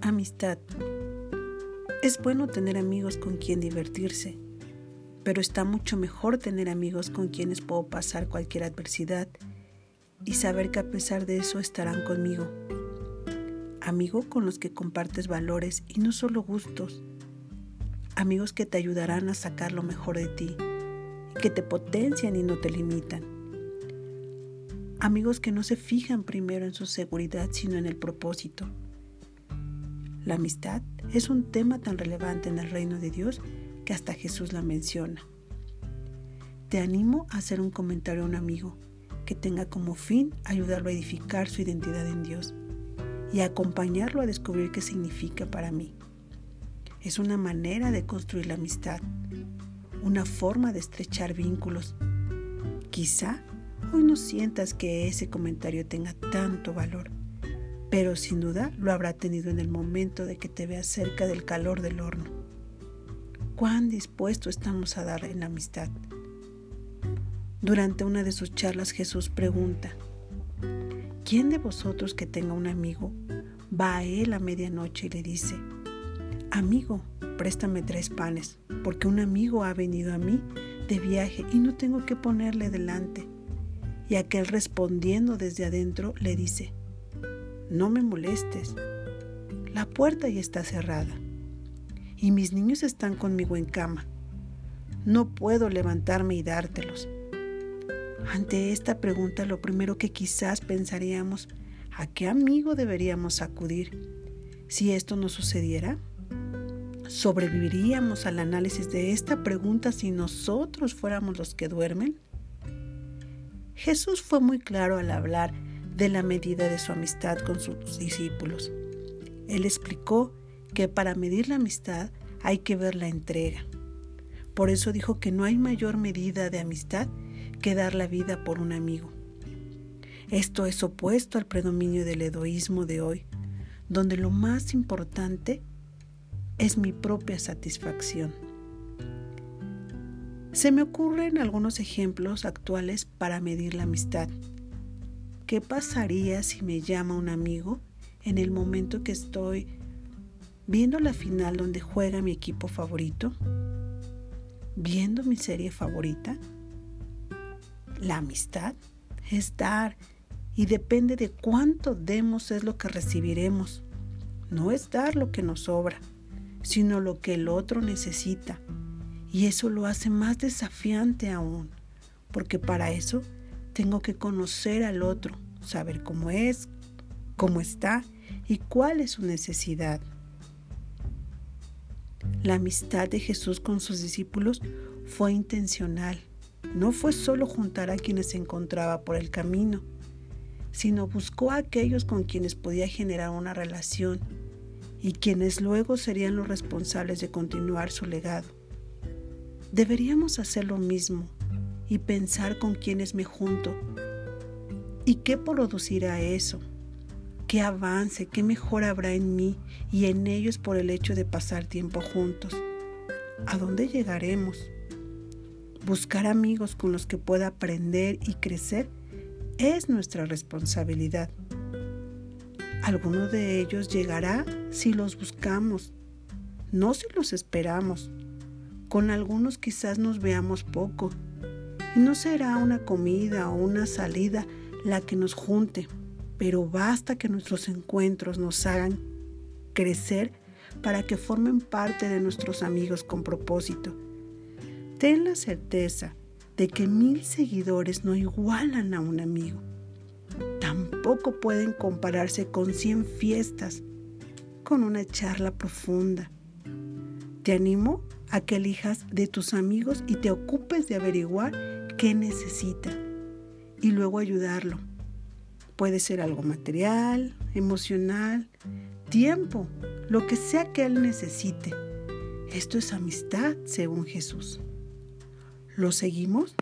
amistad. Es bueno tener amigos con quien divertirse, pero está mucho mejor tener amigos con quienes puedo pasar cualquier adversidad y saber que a pesar de eso estarán conmigo. Amigo con los que compartes valores y no solo gustos. Amigos que te ayudarán a sacar lo mejor de ti, que te potencian y no te limitan. Amigos que no se fijan primero en su seguridad, sino en el propósito. La amistad es un tema tan relevante en el reino de Dios que hasta Jesús la menciona. Te animo a hacer un comentario a un amigo que tenga como fin ayudarlo a edificar su identidad en Dios y acompañarlo a descubrir qué significa para mí. Es una manera de construir la amistad, una forma de estrechar vínculos. Quizá hoy no sientas que ese comentario tenga tanto valor, pero sin duda lo habrá tenido en el momento de que te veas cerca del calor del horno. ¿Cuán dispuesto estamos a dar en la amistad? Durante una de sus charlas Jesús pregunta, ¿quién de vosotros que tenga un amigo va a él a medianoche y le dice, amigo, préstame tres panes, porque un amigo ha venido a mí de viaje y no tengo que ponerle delante? Y aquel respondiendo desde adentro le dice, no me molestes. La puerta ya está cerrada y mis niños están conmigo en cama. No puedo levantarme y dártelos. Ante esta pregunta lo primero que quizás pensaríamos, ¿a qué amigo deberíamos acudir? Si esto no sucediera, ¿sobreviviríamos al análisis de esta pregunta si nosotros fuéramos los que duermen? Jesús fue muy claro al hablar de la medida de su amistad con sus discípulos. Él explicó que para medir la amistad hay que ver la entrega. Por eso dijo que no hay mayor medida de amistad que dar la vida por un amigo. Esto es opuesto al predominio del egoísmo de hoy, donde lo más importante es mi propia satisfacción. Se me ocurren algunos ejemplos actuales para medir la amistad. ¿Qué pasaría si me llama un amigo en el momento que estoy viendo la final donde juega mi equipo favorito? ¿Viendo mi serie favorita? La amistad es dar y depende de cuánto demos es lo que recibiremos. No es dar lo que nos sobra, sino lo que el otro necesita. Y eso lo hace más desafiante aún, porque para eso tengo que conocer al otro, saber cómo es, cómo está y cuál es su necesidad. La amistad de Jesús con sus discípulos fue intencional. No fue solo juntar a quienes se encontraba por el camino, sino buscó a aquellos con quienes podía generar una relación y quienes luego serían los responsables de continuar su legado. Deberíamos hacer lo mismo y pensar con quienes me junto. ¿Y qué producirá eso? ¿Qué avance, qué mejor habrá en mí y en ellos por el hecho de pasar tiempo juntos? ¿A dónde llegaremos? Buscar amigos con los que pueda aprender y crecer es nuestra responsabilidad. Alguno de ellos llegará si los buscamos, no si los esperamos. Con algunos quizás nos veamos poco no será una comida o una salida la que nos junte, pero basta que nuestros encuentros nos hagan crecer para que formen parte de nuestros amigos con propósito. Ten la certeza de que mil seguidores no igualan a un amigo. Tampoco pueden compararse con cien fiestas, con una charla profunda. Te animo a que elijas de tus amigos y te ocupes de averiguar qué necesita y luego ayudarlo. Puede ser algo material, emocional, tiempo, lo que sea que él necesite. Esto es amistad según Jesús. ¿Lo seguimos?